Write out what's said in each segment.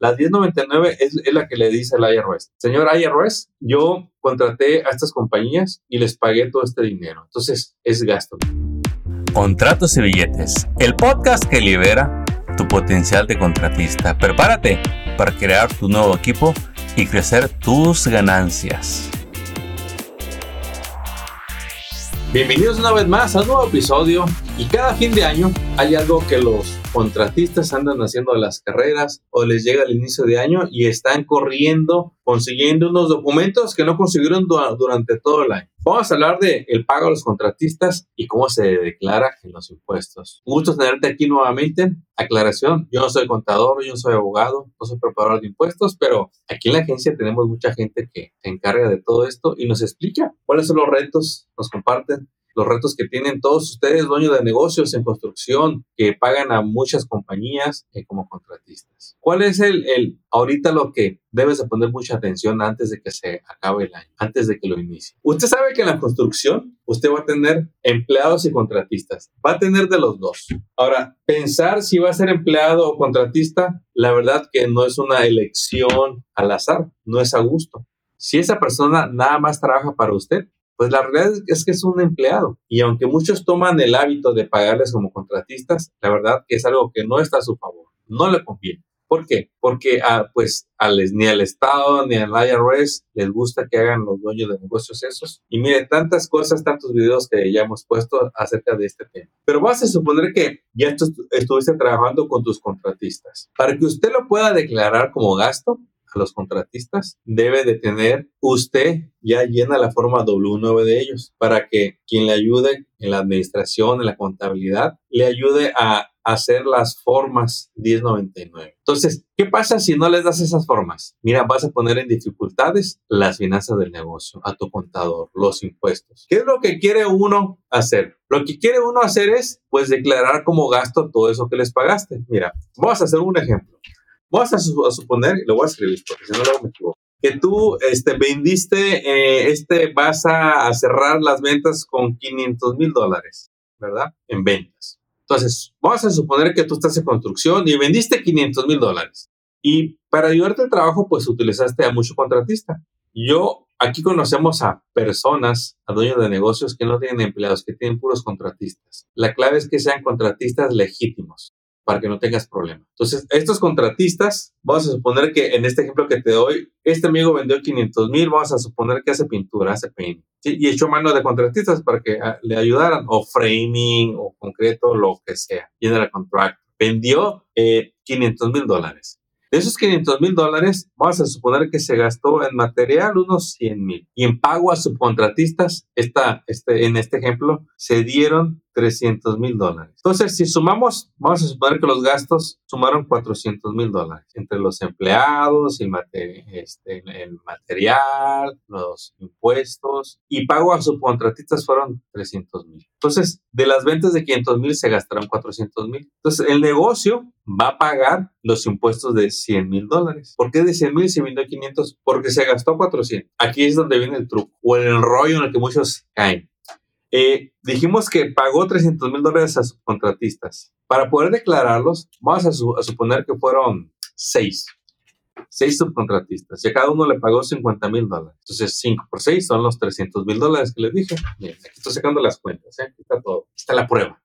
La 1099 es, es la que le dice al IRS, señor IRS, yo contraté a estas compañías y les pagué todo este dinero. Entonces, es gasto. Contratos y billetes, el podcast que libera tu potencial de contratista. Prepárate para crear tu nuevo equipo y crecer tus ganancias. Bienvenidos una vez más a un nuevo episodio y cada fin de año hay algo que los contratistas andan haciendo las carreras o les llega el inicio de año y están corriendo, consiguiendo unos documentos que no consiguieron durante todo el año. Vamos a hablar de el pago a los contratistas y cómo se declara en los impuestos. Un gusto tenerte aquí nuevamente. Aclaración, yo no soy contador, yo no soy abogado, no soy preparador de impuestos, pero aquí en la agencia tenemos mucha gente que se encarga de todo esto y nos explica cuáles son los retos, nos comparten los retos que tienen todos ustedes, dueños de negocios en construcción, que pagan a muchas compañías eh, como contratistas. ¿Cuál es el, el, ahorita lo que debes de poner mucha atención antes de que se acabe el año, antes de que lo inicie? Usted sabe que en la construcción usted va a tener empleados y contratistas. Va a tener de los dos. Ahora, pensar si va a ser empleado o contratista, la verdad que no es una elección al azar, no es a gusto. Si esa persona nada más trabaja para usted, pues la realidad es que es un empleado. Y aunque muchos toman el hábito de pagarles como contratistas, la verdad es algo que no está a su favor. No le conviene. ¿Por qué? Porque a, pues ni al Estado ni al IRS les gusta que hagan los dueños de negocios esos. Y mire, tantas cosas, tantos videos que ya hemos puesto acerca de este tema. Pero vas a suponer que ya estuviste trabajando con tus contratistas. Para que usted lo pueda declarar como gasto, a los contratistas, debe de tener usted ya llena la forma W9 de ellos para que quien le ayude en la administración, en la contabilidad, le ayude a hacer las formas 1099. Entonces, ¿qué pasa si no les das esas formas? Mira, vas a poner en dificultades las finanzas del negocio, a tu contador, los impuestos. ¿Qué es lo que quiere uno hacer? Lo que quiere uno hacer es, pues, declarar como gasto todo eso que les pagaste. Mira, vamos a hacer un ejemplo. Vamos a, suponer, y lo voy a escribir porque si no luego me equivoco, que tú este, vendiste, eh, este, vas a, cerrar las ventas con 500 mil dólares, ¿verdad? En ventas. Entonces, vamos a suponer que tú estás en construcción y vendiste 500 mil dólares. Y para ayudarte al trabajo, pues utilizaste a mucho contratista. Yo, aquí conocemos a personas, a dueños de negocios que no tienen empleados, que tienen puros contratistas. La clave es que sean contratistas legítimos para que no tengas problema. Entonces, estos contratistas, vamos a suponer que en este ejemplo que te doy, este amigo vendió 500 mil, vamos a suponer que hace pintura, hace paint, y echó mano de contratistas para que ah, le ayudaran, o framing, o concreto, lo que sea, general contract. Vendió eh, 500 mil dólares. De esos 500 mil dólares, vamos a suponer que se gastó en material unos 100 mil y en pago a subcontratistas, esta, este, en este ejemplo, se dieron 300 mil dólares. Entonces, si sumamos, vamos a suponer que los gastos sumaron 400 mil dólares entre los empleados, el, este, el material, los impuestos y pago a subcontratistas fueron 300 mil. Entonces, de las ventas de 500 mil se gastaron 400 mil. Entonces, el negocio va a pagar los impuestos de 100 mil dólares. ¿Por qué de 100 mil se vendió 500? Porque se gastó 400. Aquí es donde viene el truco o el rollo en el que muchos caen. Eh, dijimos que pagó 300 mil dólares a sus contratistas. Para poder declararlos, vamos a, suponer que fueron seis. Seis subcontratistas. Y a cada uno le pagó 50 mil dólares. Entonces, 5 por 6 son los 300 mil dólares que les dije. Bien, aquí estoy sacando las cuentas. ¿eh? Aquí está todo. Está la prueba.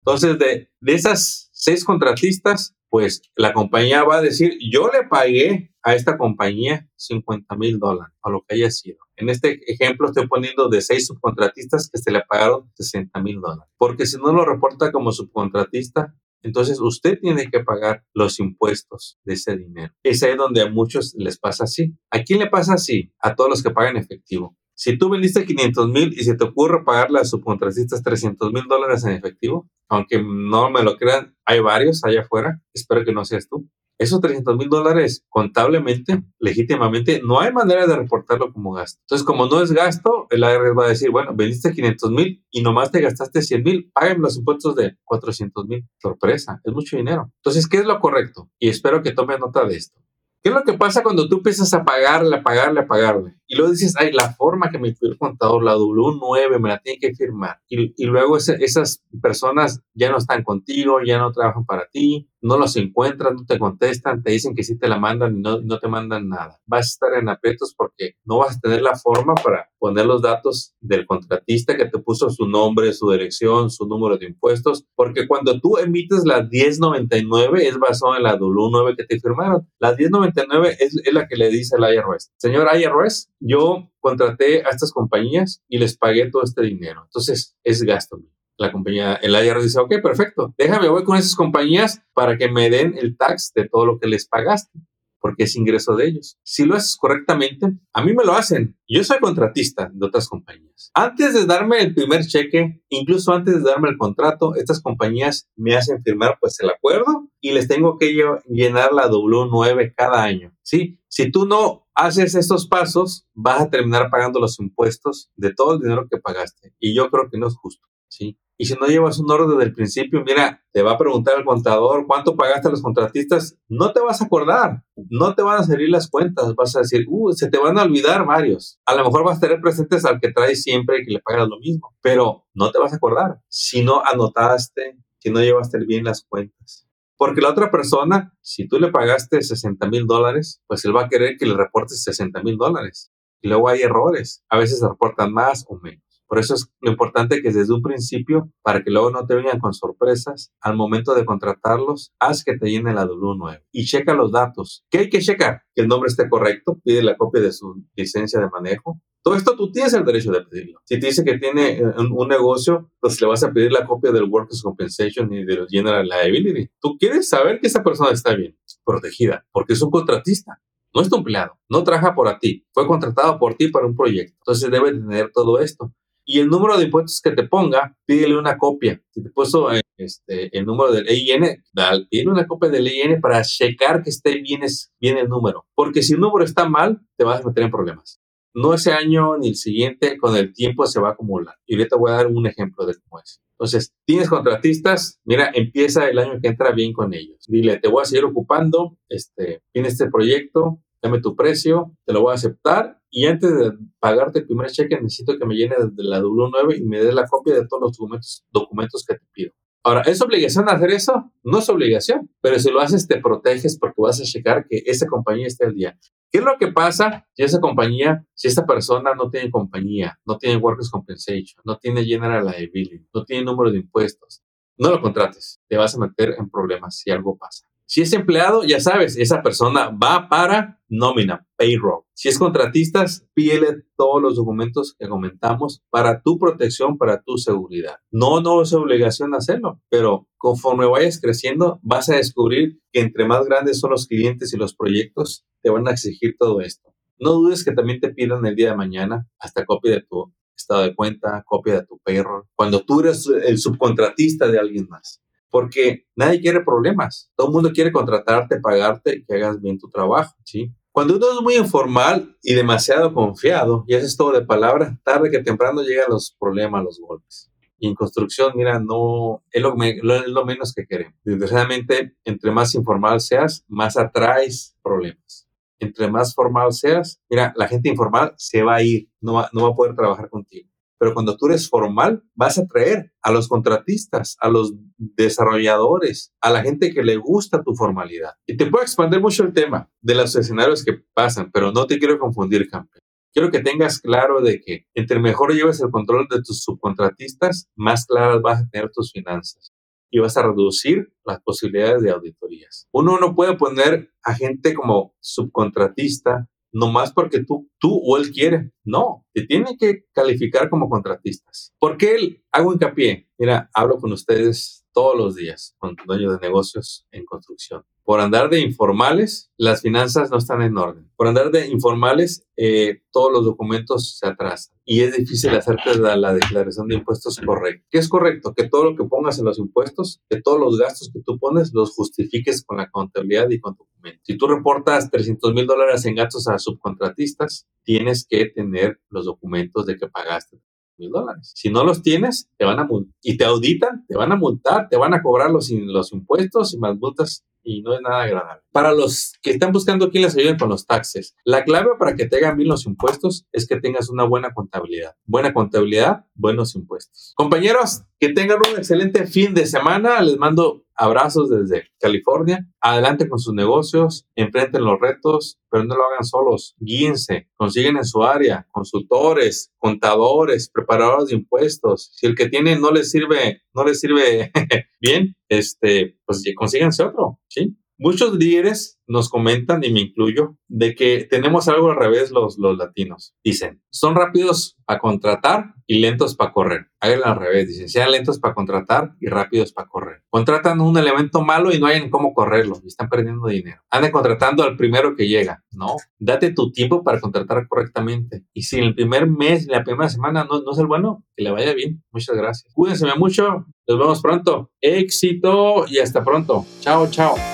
Entonces, de, de esas seis contratistas, pues la compañía va a decir, yo le pagué a esta compañía 50 mil dólares, a lo que haya sido. En este ejemplo estoy poniendo de seis subcontratistas que se le pagaron 60 mil dólares. Porque si no lo reporta como subcontratista, entonces usted tiene que pagar los impuestos de ese dinero. Es ahí donde a muchos les pasa así. ¿A quién le pasa así? A todos los que pagan efectivo. Si tú vendiste 500 mil y se te ocurre pagarle a subcontratistas 300 mil dólares en efectivo, aunque no me lo crean, hay varios allá afuera, espero que no seas tú. Esos 300 mil dólares contablemente, legítimamente, no hay manera de reportarlo como gasto. Entonces, como no es gasto, el IRS va a decir, bueno, vendiste 500 mil y nomás te gastaste 100 mil, págame los impuestos de 400 mil. Sorpresa, es mucho dinero. Entonces, ¿qué es lo correcto? Y espero que tome nota de esto. ¿Qué es lo que pasa cuando tú empiezas a pagarle, a pagarle, a pagarle? Luego dices, ay, la forma que me pidió el contador, la W9, me la tiene que firmar. Y, y luego esas personas ya no están contigo, ya no trabajan para ti, no los encuentras, no te contestan, te dicen que sí te la mandan y no, no te mandan nada. Vas a estar en aprietos porque no vas a tener la forma para poner los datos del contratista que te puso su nombre, su dirección, su número de impuestos, porque cuando tú emites la 1099 es basado en la W9 que te firmaron. La 1099 es, es la que le dice al IRS, señor IRS, yo contraté a estas compañías y les pagué todo este dinero. Entonces, es gasto la compañía, el IRS dice, ok, perfecto, déjame, voy con esas compañías para que me den el tax de todo lo que les pagaste, porque es ingreso de ellos. Si lo haces correctamente, a mí me lo hacen. Yo soy contratista de otras compañías. Antes de darme el primer cheque, incluso antes de darme el contrato, estas compañías me hacen firmar pues el acuerdo y les tengo que llenar la W9 cada año. ¿sí? Si tú no haces estos pasos, vas a terminar pagando los impuestos de todo el dinero que pagaste. Y yo creo que no es justo. ¿sí? Y si no llevas un orden desde el principio, mira, te va a preguntar el contador cuánto pagaste a los contratistas, no te vas a acordar, no te van a salir las cuentas, vas a decir, uh, se te van a olvidar varios. A lo mejor vas a tener presentes al que traes siempre y que le pagas lo mismo, pero no te vas a acordar si no anotaste, si no llevaste bien las cuentas. Porque la otra persona, si tú le pagaste 60 mil dólares, pues él va a querer que le reportes 60 mil dólares. Y luego hay errores. A veces reportan más o menos. Por eso es lo importante que desde un principio, para que luego no te vengan con sorpresas, al momento de contratarlos, haz que te llene la W9 y checa los datos. ¿Qué hay que checar? Que el nombre esté correcto, pide la copia de su licencia de manejo. Todo esto tú tienes el derecho de pedirlo. Si te dice que tiene eh, un, negocio, pues le vas a pedir la copia del Workers' Compensation y del General Liability. Tú quieres saber que esa persona está bien protegida, porque es un contratista no es tu empleado, no trabaja por ti, fue contratado por ti para un proyecto. Entonces debe tener todo esto y el número de impuestos que te ponga, pídele una copia. Si te puso eh, este, el número del EIN, pídele una copia del EIN para checar que esté bien, bien el número. Porque si el número está mal, te vas a meter en problemas. No ese año ni el siguiente, con el tiempo se va a acumular. Y ahorita voy a dar un ejemplo de cómo es. Entonces, tienes contratistas, mira, empieza el año que entra bien con ellos. Dile, te voy a seguir ocupando, este, este proyecto, dame tu precio, te lo voy a aceptar y antes de pagarte el primer cheque necesito que me llene de la W9 y me des la copia de todos los documentos, documentos que te pido. Ahora, ¿es obligación hacer eso? No es obligación, pero si lo haces te proteges porque vas a checar que esa compañía esté al día. ¿Qué es lo que pasa si esa compañía, si esta persona no tiene compañía, no tiene Workers' Compensation, no tiene General Liability, no tiene número de impuestos? No lo contrates, te vas a meter en problemas si algo pasa. Si es empleado, ya sabes, esa persona va para nómina, payroll. Si es contratista, pídele todos los documentos que comentamos para tu protección, para tu seguridad. No, no es obligación hacerlo, pero conforme vayas creciendo, vas a descubrir que entre más grandes son los clientes y los proyectos, te van a exigir todo esto. No dudes que también te pidan el día de mañana hasta copia de tu estado de cuenta, copia de tu payroll, cuando tú eres el subcontratista de alguien más porque nadie quiere problemas. Todo el mundo quiere contratarte, pagarte y que hagas bien tu trabajo, ¿sí? Cuando uno es muy informal y demasiado confiado y haces todo de palabra, tarde que temprano llegan los problemas, los golpes. Y en construcción, mira, no es lo, menos que queremos. Desgraciadamente, entre más informal seas, más atraes problemas. Entre más formal seas, mira, la gente informal se va a ir, no va a poder trabajar contigo. Pero cuando tú eres formal, vas a traer a los contratistas, a los desarrolladores, a la gente que le gusta tu formalidad. Y te puedo expandir mucho el tema de los escenarios que pasan, pero no te quiero confundir, campeón. Quiero que tengas claro de que entre mejor lleves el control de tus subcontratistas, más claras vas a tener tus finanzas y vas a reducir las posibilidades de auditorías. Uno no puede poner a gente como subcontratista nomás porque tú, tú o él quiere. No, te tiene que calificar como contratistas. ¿Por qué? Hago hincapié. Mira, hablo con ustedes todos los días, con dueños de negocios en construcción. Por andar de informales, las finanzas no están en orden. Por andar de informales, eh, todos los documentos se atrasan y es difícil hacerte la, la, declaración de impuestos correcta. ¿Qué es correcto? Que todo lo que pongas en los impuestos, que todos los gastos que tú pones, los justifiques con la contabilidad y con documentos. Si tú reportas 300 mil dólares en gastos a subcontratistas, tienes que tener los documentos de que pagaste mil dólares. Si no los tienes, te van a y te auditan, te van a multar, te van a cobrar los, los impuestos y más multas y no es nada agradable. Para los que están buscando quién les ayude con los taxes, la clave para que te hagan bien los impuestos es que tengas una buena contabilidad. Buena contabilidad, buenos impuestos. Compañeros, que tengan un excelente fin de semana. Les mando abrazos desde California. Adelante con sus negocios, enfrenten los retos, pero no lo hagan solos. Guíense, consiguen en su área consultores, contadores, preparadores de impuestos. Si el que tiene no les sirve, no les sirve bien, este, pues consíganse otro, ¿sí? Muchos líderes nos comentan, y me incluyo, de que tenemos algo al revés los, los latinos. Dicen, son rápidos para contratar y lentos para correr. Háganlo al revés, dicen, sean lentos para contratar y rápidos para correr. Contratan un elemento malo y no hay cómo correrlo y están perdiendo dinero. Anden contratando al primero que llega. No, date tu tiempo para contratar correctamente. Y si en el primer mes, la primera semana no, no es el bueno, que le vaya bien. Muchas gracias. Cuídense mucho. Nos vemos pronto. Éxito y hasta pronto. Chao, chao.